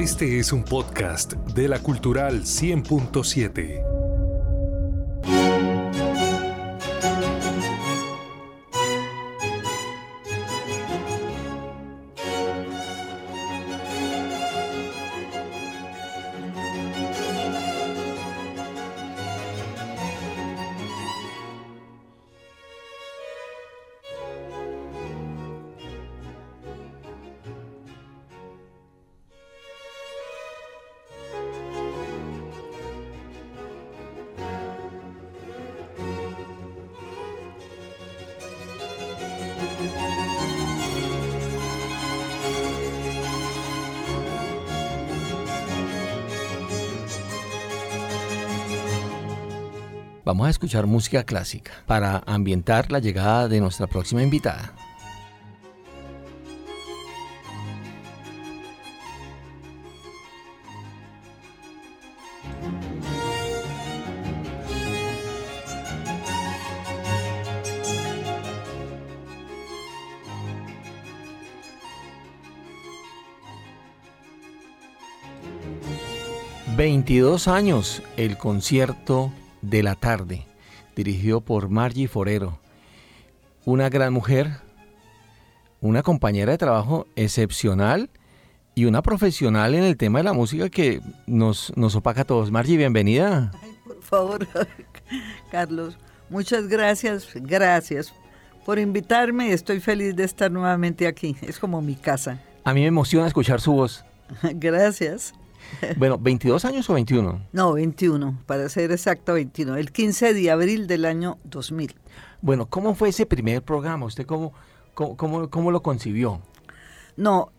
Este es un podcast de la Cultural 100.7. Vamos a escuchar música clásica para ambientar la llegada de nuestra próxima invitada. ...22 años el concierto de la tarde, dirigido por Margie Forero, una gran mujer, una compañera de trabajo excepcional y una profesional en el tema de la música que nos, nos opaca a todos. Margie, bienvenida. por favor, Carlos, muchas gracias, gracias por invitarme. Estoy feliz de estar nuevamente aquí. Es como mi casa. A mí me emociona escuchar su voz. Gracias. Bueno, ¿22 años o 21? No, 21, para ser exacto 21, el 15 de abril del año 2000. Bueno, ¿cómo fue ese primer programa? ¿Usted cómo, cómo, cómo, lo concibió? No,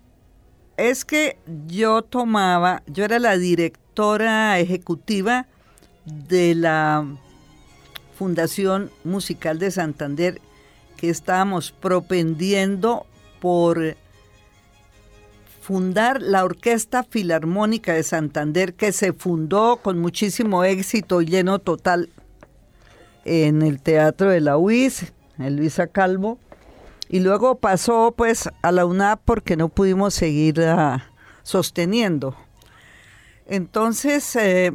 es que yo tomaba, yo era la directora ejecutiva de la Fundación Musical de Santander que estábamos propendiendo por fundar la Orquesta Filarmónica de Santander, que se fundó con muchísimo éxito y lleno total en el Teatro de la UIS, en Luisa Calvo, y luego pasó pues a la UNAP porque no pudimos seguir sosteniendo. Entonces, eh,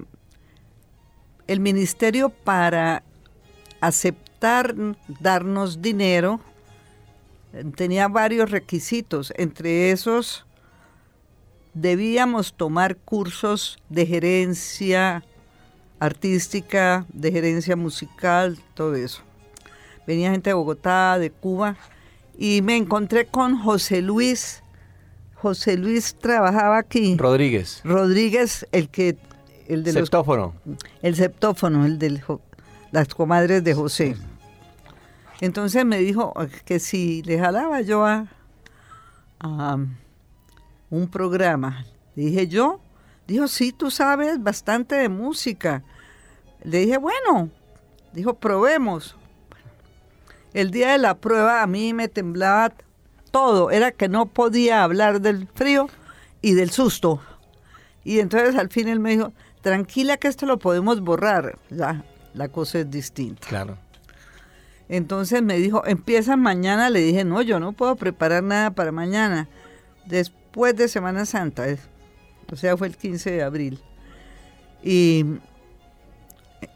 el ministerio para aceptar darnos dinero tenía varios requisitos, entre esos debíamos tomar cursos de gerencia artística, de gerencia musical, todo eso. Venía gente de Bogotá, de Cuba, y me encontré con José Luis. José Luis trabajaba aquí. Rodríguez. Rodríguez, el que... El de septófono. el septófono, el de las comadres de José. Entonces me dijo que si le jalaba yo a un programa. dije, ¿yo? Dijo, sí, tú sabes bastante de música. Le dije, bueno, dijo, probemos. El día de la prueba a mí me temblaba todo, era que no podía hablar del frío y del susto. Y entonces al fin él me dijo, tranquila que esto lo podemos borrar. Ya, la cosa es distinta. Claro. Entonces me dijo, empieza mañana. Le dije, no, yo no puedo preparar nada para mañana. Después de Semana Santa, o sea, fue el 15 de abril. Y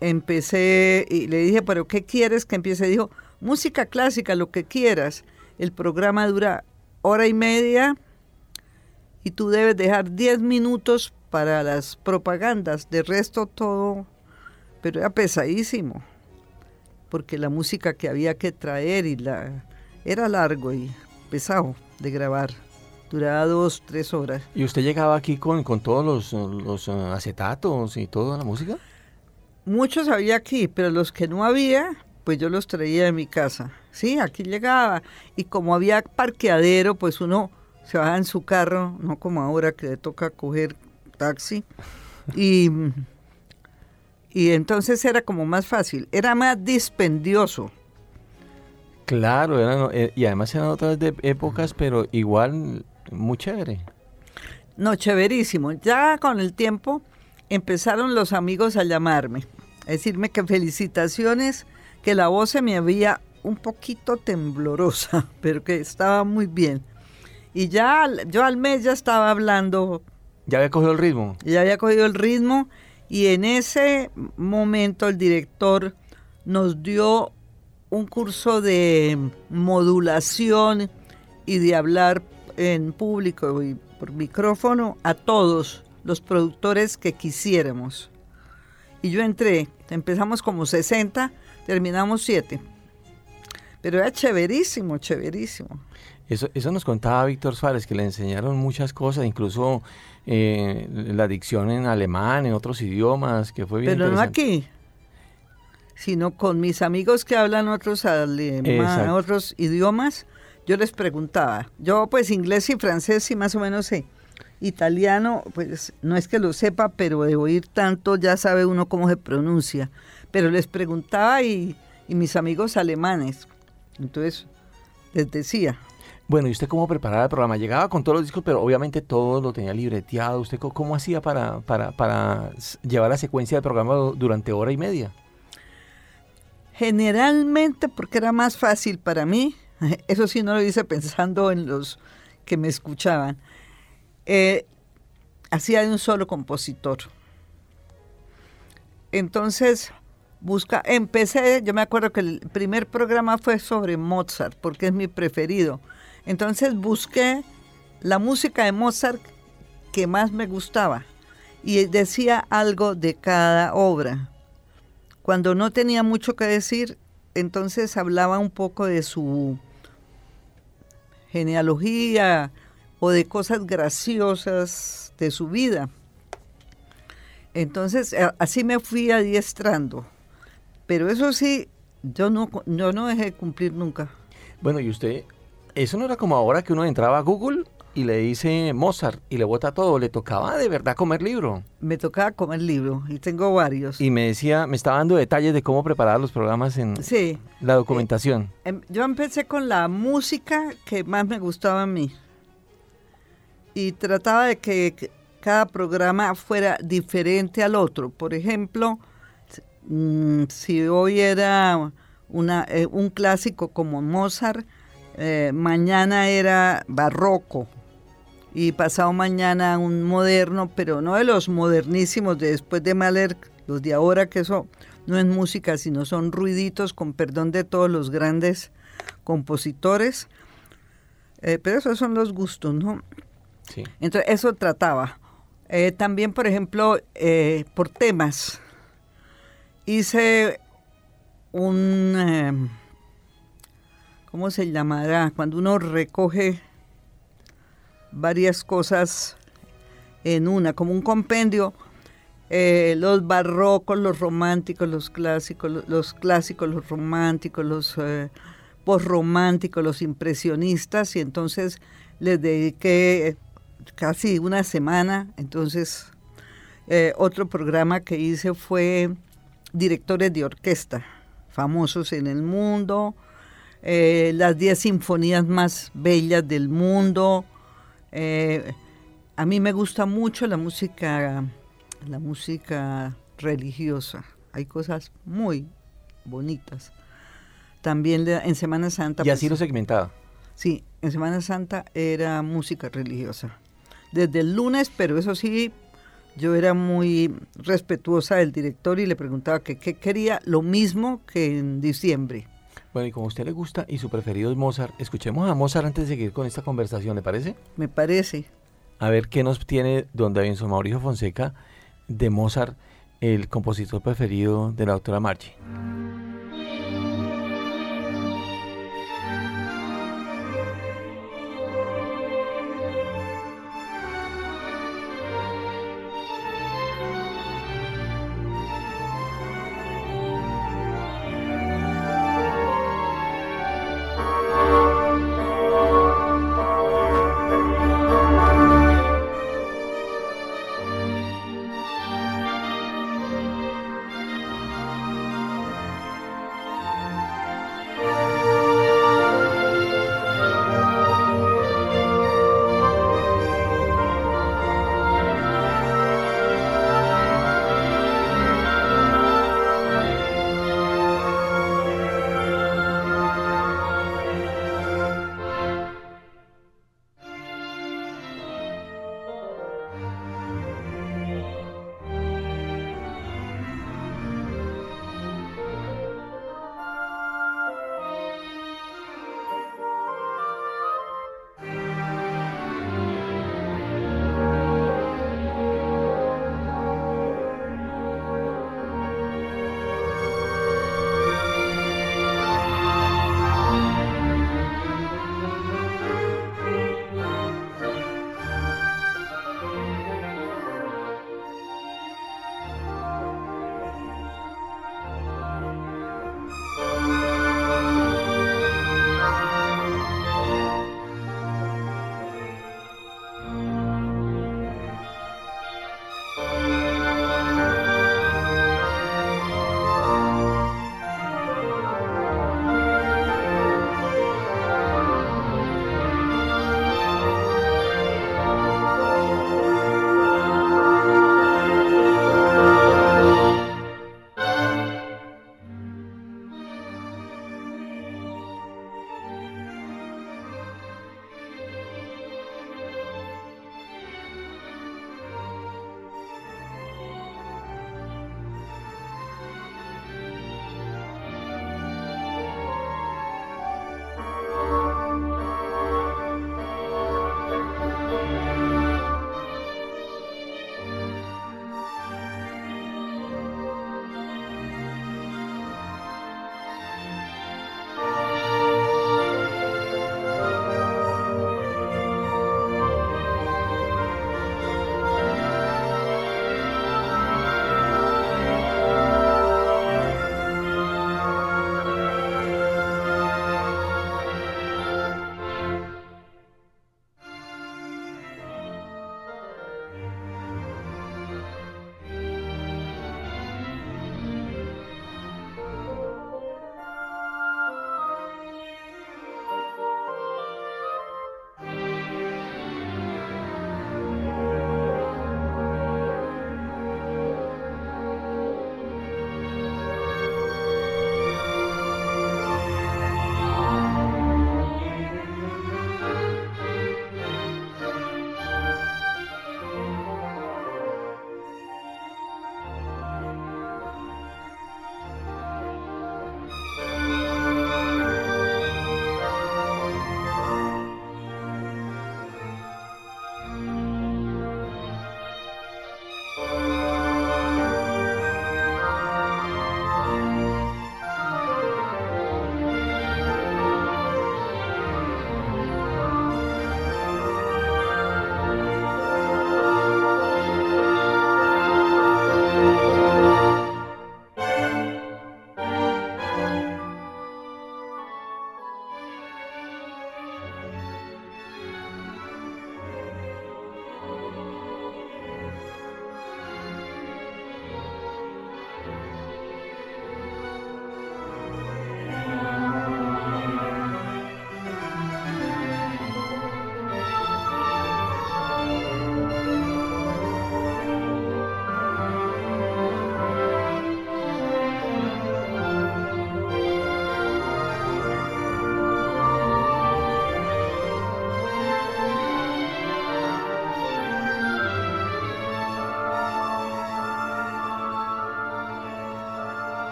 empecé y le dije, pero ¿qué quieres que empiece? Dijo, música clásica, lo que quieras. El programa dura hora y media y tú debes dejar 10 minutos para las propagandas. De resto todo, pero era pesadísimo, porque la música que había que traer y la era largo y pesado de grabar duraba dos, tres horas. ¿Y usted llegaba aquí con, todos los, eh, acetatos y toda la música? Muchos había aquí, pero los que no había, pues yo los traía de mi casa. Sí, aquí llegaba. Y como había parqueadero, pues uno se baja en su carro, no como ahora que le toca coger taxi. Y, y entonces era como más fácil, era más dispendioso. Claro, eh, y además eran otras épocas, pero igual muy chévere. No, chéverísimo. Ya con el tiempo empezaron los amigos a llamarme, a decirme que felicitaciones, que la voz se me había un poquito temblorosa, pero que estaba muy bien. Y ya yo al mes ya estaba hablando ¿Ya había cogido el ritmo? Ya había cogido el ritmo y en ese momento el director nos dio un curso de modulación y de hablar en público y por micrófono a todos los productores que quisiéramos. Y yo entré, empezamos como 60, terminamos 7. Pero era chéverísimo, chéverísimo. Eso, eso nos contaba Víctor Suárez, que le enseñaron muchas cosas, incluso eh, la dicción en alemán, en otros idiomas, que fue bien Pero no aquí, sino con mis amigos que hablan otros, alemán, otros idiomas, yo les preguntaba. Yo pues inglés y francés sí más o menos sé. Italiano, pues no es que lo sepa, pero de oír tanto ya sabe uno cómo se pronuncia. Pero les preguntaba y, y mis amigos alemanes, entonces les decía. Bueno, ¿y usted cómo preparaba el programa? Llegaba con todos los discos, pero obviamente todo lo tenía libreteado. ¿Usted cómo, hacía para, para, para llevar la secuencia del programa durante hora y media? Generalmente porque era más fácil para mí, eso sí no lo hice pensando en los que me escuchaban, eh, hacía de un solo compositor. Entonces, busca, empecé, yo me acuerdo que el primer programa fue sobre Mozart, porque es mi preferido. Entonces busqué la música de Mozart que más me gustaba y decía algo de cada obra. Cuando no tenía mucho que decir, entonces hablaba un poco de su genealogía o de cosas graciosas de su vida. Entonces, así me fui adiestrando. Pero eso sí, yo no, yo no dejé de cumplir nunca. Bueno, y usted, eso no era como ahora que uno entraba a Google y le dice Mozart y le bota todo, le tocaba de verdad comer libro. Me tocaba comer libro y tengo varios. Y me decía, me estaba dando detalles de cómo preparar los programas en la documentación. Eh, em, yo empecé con la música que más me gustaba a mí. Y trataba de que cada programa fuera diferente al otro. Por ejemplo, Mm, si hoy era una, eh, un clásico como Mozart, eh, mañana era barroco y pasado mañana un moderno, pero no de los modernísimos de después de Mahler, los de ahora que eso no es música, sino son ruiditos, con perdón de todos los grandes compositores. Eh, pero esos son los gustos, ¿no? Sí. Entonces, eso trataba. también, por ejemplo, por temas hice un, ¿cómo se llamará? Cuando uno recoge varias cosas en una, como un compendio, eh, los barrocos, los románticos, los clásicos, los, clásicos, los románticos, los eh, posrománticos, los impresionistas, y entonces les dediqué casi una semana. Entonces, eh, otro programa que hice fue directores de orquesta famosos en el mundo, eh, las 10 sinfonías más bellas del mundo. Eh, a mí me gusta mucho la música, la música religiosa. Hay cosas muy bonitas. También en Semana Santa. ¿Y así pues, lo segmentaba? Sí, en Semana Santa era música religiosa. Desde el lunes, pero eso sí, yo era muy respetuosa del director y le preguntaba que qué quería, lo mismo que en diciembre. Bueno, y como a usted le gusta y su preferido es Mozart, escuchemos a Mozart antes de seguir con esta conversación, ¿le parece? Me parece. A ver qué nos tiene don Davinson Mauricio Fonseca de Mozart, el compositor preferido de la doctora Marchi.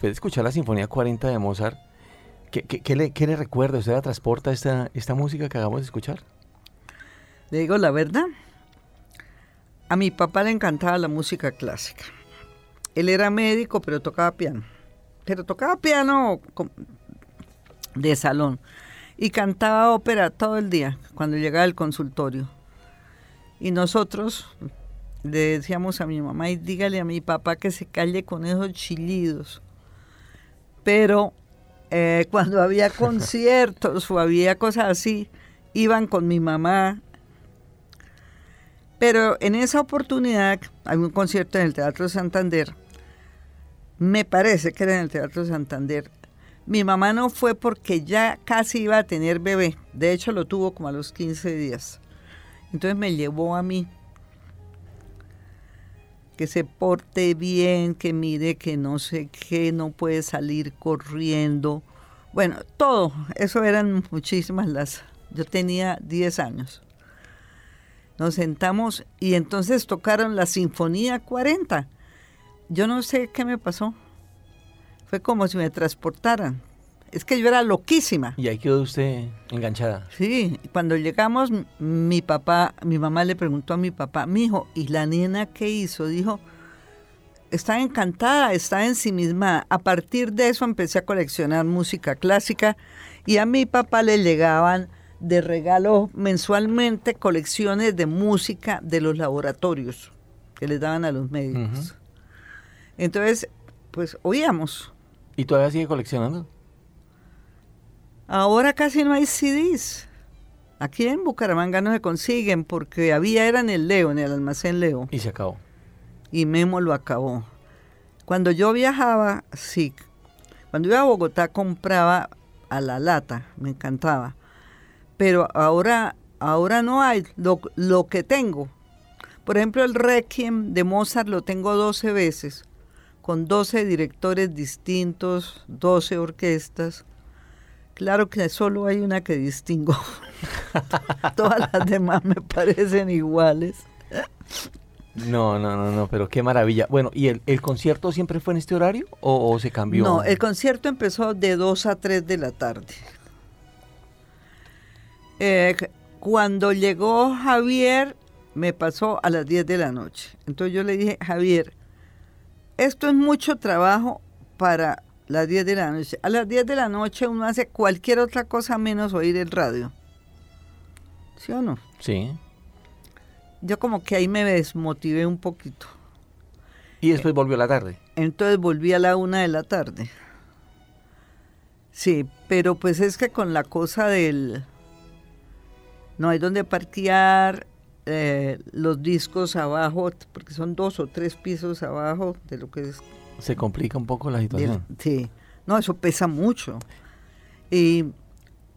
Después de escuchar la Sinfonía 40 de Mozart, ¿qué, le, qué le, recuerda? ¿Usted la transporta esta, esta música que acabamos de escuchar? Le digo la verdad. A mi papá le encantaba la música clásica. Él era médico, pero tocaba piano. Pero tocaba piano de salón. Y cantaba ópera todo el día cuando llegaba al consultorio. Y nosotros le decíamos a mi mamá y dígale a mi papá que se calle con esos chillidos. Pero eh, cuando había conciertos o había cosas así, iban con mi mamá. Pero en esa oportunidad, hay un concierto en el Teatro Santander, me parece que era en el Teatro Santander. Mi mamá no fue porque ya casi iba a tener bebé, de hecho lo tuvo como a los 15 días. Entonces me llevó a mí que se porte bien, que mire que no sé qué, no puede salir corriendo. Bueno, todo, eso eran muchísimas las... Yo tenía 10 años. Nos sentamos y entonces tocaron la Sinfonía 40. Yo no sé qué me pasó. Fue como si me transportaran. Es que yo era loquísima. Y ahí quedó usted enganchada. Sí, cuando llegamos, mi papá, mi mamá le preguntó a mi papá, mi hijo, ¿y la nena qué hizo? Dijo, está encantada, está en sí misma. A partir de eso empecé a coleccionar música clásica y a mi papá le llegaban de regalo mensualmente colecciones de música de los laboratorios que les daban a los médicos. Entonces, pues oíamos. ¿Y todavía sigue coleccionando? Ahora casi no hay CDs. Aquí en Bucaramanga no se consiguen porque había, era en el Leo, en el almacén Leo. Y se acabó. Y Memo lo acabó. Cuando yo viajaba, sí. Cuando iba a Bogotá compraba a la lata, me encantaba. Pero ahora, ahora no hay lo, lo que tengo. Por ejemplo, el Requiem de Mozart lo tengo 12 veces, con 12 directores distintos, 12 orquestas. Claro que solo hay una que distingo. Todas las demás me parecen iguales. No, no, no, no, pero qué maravilla. Bueno, ¿y el, el concierto siempre fue en este horario o, o, se cambió? No, el concierto empezó de 2 a 3 de la tarde. Eh, cuando llegó Javier, me pasó a las 10 de la noche. Entonces yo le dije, Javier, esto es mucho trabajo para las 10 de la noche. A las 10 de la noche uno hace cualquier otra cosa menos oír el radio. ¿Sí o no? Sí. Yo como que ahí me desmotivé un poquito. ¿Y después volvió a la tarde? Entonces volví a la una de la tarde. Sí, pero pues es que con la cosa del... No hay donde parquear, eh, los discos abajo, porque son dos o tres pisos abajo de lo que es se complica un poco la situación. Sí, no, eso pesa mucho. Y,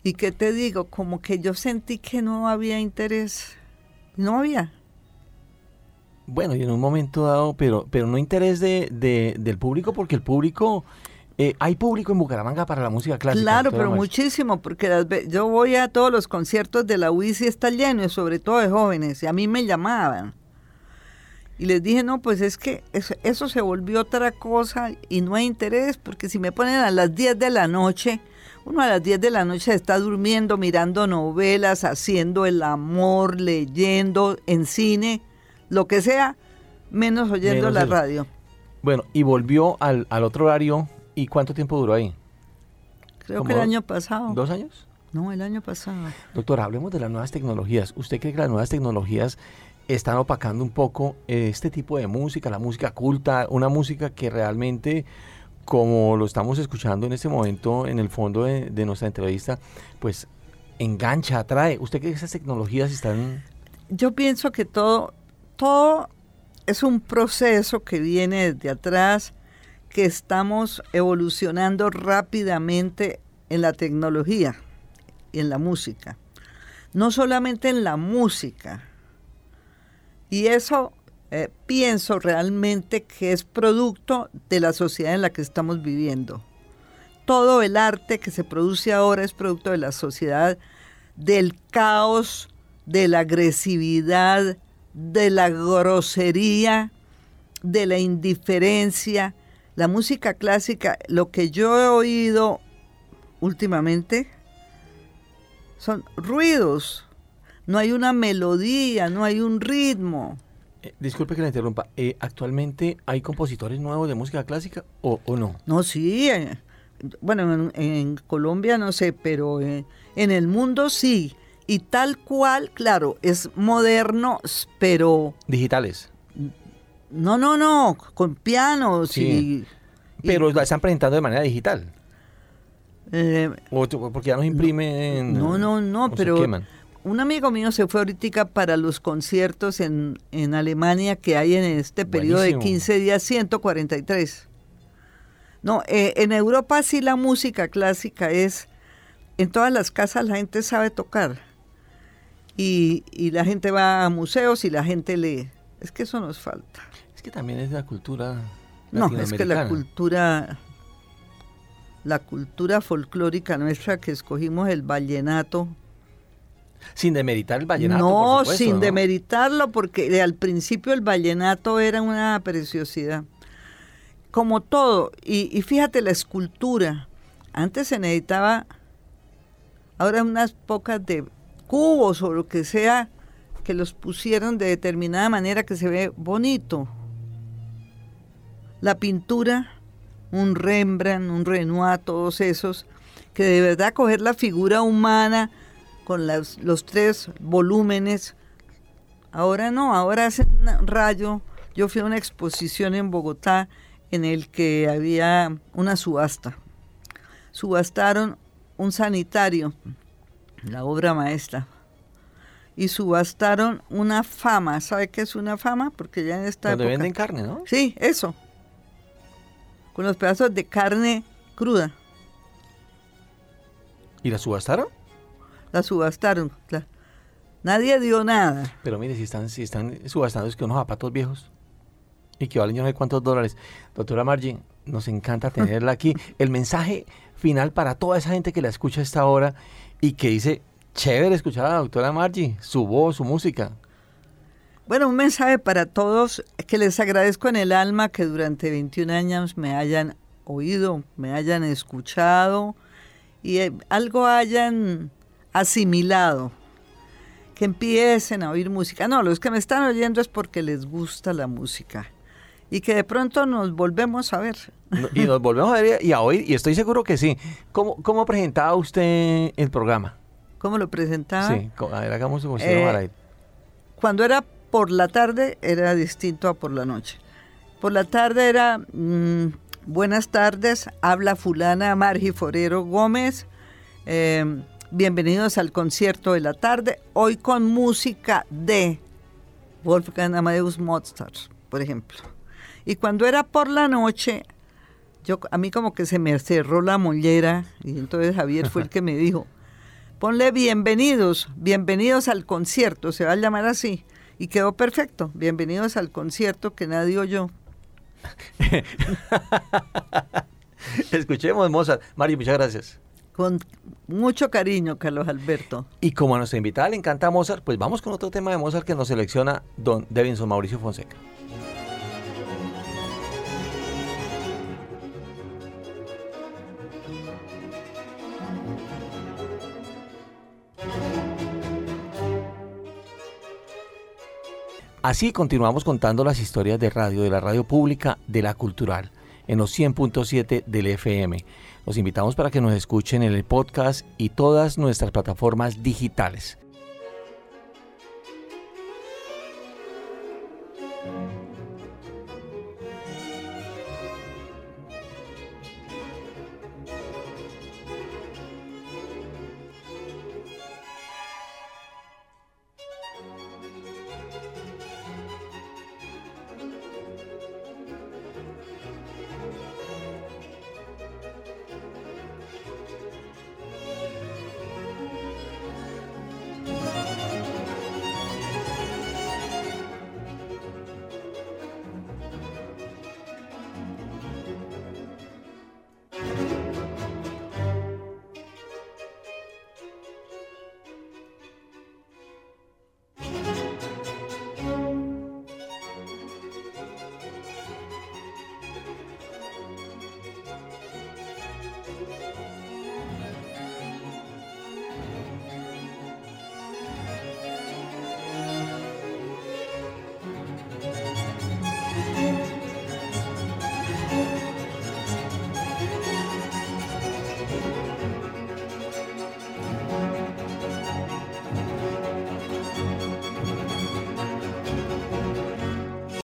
y qué te digo, como que yo sentí que no había interés, no había. Bueno, y en un momento dado, pero, pero no interés de, de del público, porque el público, eh, hay público en Bucaramanga para la música clásica. Claro, pero muchísimo, porque las, yo voy a todos los conciertos de la UIS y está lleno, sobre todo de jóvenes, y a mí me llamaban. Y les dije, no, pues es que eso, eso, se volvió otra cosa y no hay interés, porque si me ponen a las 10 de la noche, uno a las 10 de la noche está durmiendo, mirando novelas, haciendo el amor, leyendo, en cine, lo que sea, menos oyendo menos la el... radio. Bueno, y volvió al, al, otro horario, ¿y cuánto tiempo duró ahí? Creo que el año pasado. ¿Dos años? No, el año pasado. Doctora, hablemos de las nuevas tecnologías. ¿Usted cree que las nuevas tecnologías están opacando un poco este tipo de música, la música culta, una música que realmente, como lo estamos escuchando en este momento en el fondo de, de nuestra entrevista, pues engancha, atrae. ¿Usted cree que esas tecnologías están...? Yo pienso que todo, todo es un proceso que viene desde atrás, que estamos evolucionando rápidamente en la tecnología y en la música. No solamente en la música, y eso eh, pienso realmente que es producto de la sociedad en la que estamos viviendo. Todo el arte que se produce ahora es producto de la sociedad, del caos, de la agresividad, de la grosería, de la indiferencia, La música clásica, lo que yo he oído últimamente, son ruidos. No hay una melodía, no hay un ritmo. Eh, disculpe que la interrumpa. Eh, ¿Actualmente hay compositores nuevos de música clásica o, no? No, sí. Eh, bueno, en, Colombia no sé, pero en el mundo sí. Y tal cual, claro, es moderno, pero... Digitales. No, no, no, con pianos sí. y... Pero la están presentando de manera digital. porque ya nos imprimen. No, no, no, pero un amigo mío se fue ahorita para los conciertos en, en Alemania que hay en este periodo de 15 días, 143. No, eh, en Europa sí la música clásica es, en todas las casas la gente sabe tocar. Y, y la gente va a museos y la gente lee. Es que eso nos falta. Es que también es la cultura. No, es que la cultura, la cultura folclórica nuestra que escogimos el vallenato, sin demeritar el vallenato. No, sin demeritarlo, porque al principio el vallenato era una preciosidad. Como todo, y, fíjate la escultura. Antes se necesitaba, ahora unas pocas de cubos o lo que sea, que los pusieron de determinada manera que se ve bonito. La pintura, un Rembrandt, un Renoir, todos esos, que de verdad coger la figura humana, con los tres volúmenes. Ahora no, ahora hacen un rayo. Yo fui a una exposición en Bogotá en el que había una subasta. Subastaron un sanitario, la obra maestra, y subastaron una fama. ¿Sabe qué es una fama? Porque ya en esta Donde venden carne, ¿no? Sí, eso. Con los pedazos de carne cruda. ¿Y la subastaron? La subastaron. Nadie dio nada. Pero mire, si están, si están subastando es que unos zapatos viejos y que valen yo no sé cuántos dólares. Doctora Margin, nos encanta tenerla aquí. El mensaje final para toda esa gente que la escucha a esta hora y que dice, chévere escuchar a la doctora Margie, su voz, su música. Bueno, un mensaje para todos que les agradezco en el alma que durante 21 años me hayan oído, me hayan escuchado y eh, algo hayan asimilado, que empiecen a oír música. No, los que me están oyendo es porque les gusta la música y que de pronto nos volvemos a ver. Y nos volvemos a ver y a oír, y estoy seguro que sí. ¿Cómo, cómo presentaba usted el programa? ¿Cómo lo presentaba? Sí, a ver, hagamos si eh, Cuando era por la tarde era distinto a por la noche. Por la tarde era mm, buenas tardes, habla fulana Margi Forero Gómez. Eh, Bienvenidos al concierto de la tarde, hoy con música de Wolfgang Amadeus Mozart, por ejemplo. Y cuando era por la noche, yo a mí como que se me cerró la mollera y entonces Javier fue el que me dijo, ponle bienvenidos, bienvenidos al concierto, se va a llamar así. Y quedó perfecto, bienvenidos al concierto que nadie oyó. Escuchemos Mozart. Mario, muchas gracias. Con mucho cariño, Carlos Alberto. Y como a nuestra invitada le encanta Mozart, pues vamos con otro tema de Mozart que nos selecciona don Devinson Mauricio Fonseca. Así continuamos contando las historias de radio, de la radio pública, de la cultural, en los 100.7 del FM. Los invitamos para que nos escuchen en el podcast y todas nuestras plataformas digitales.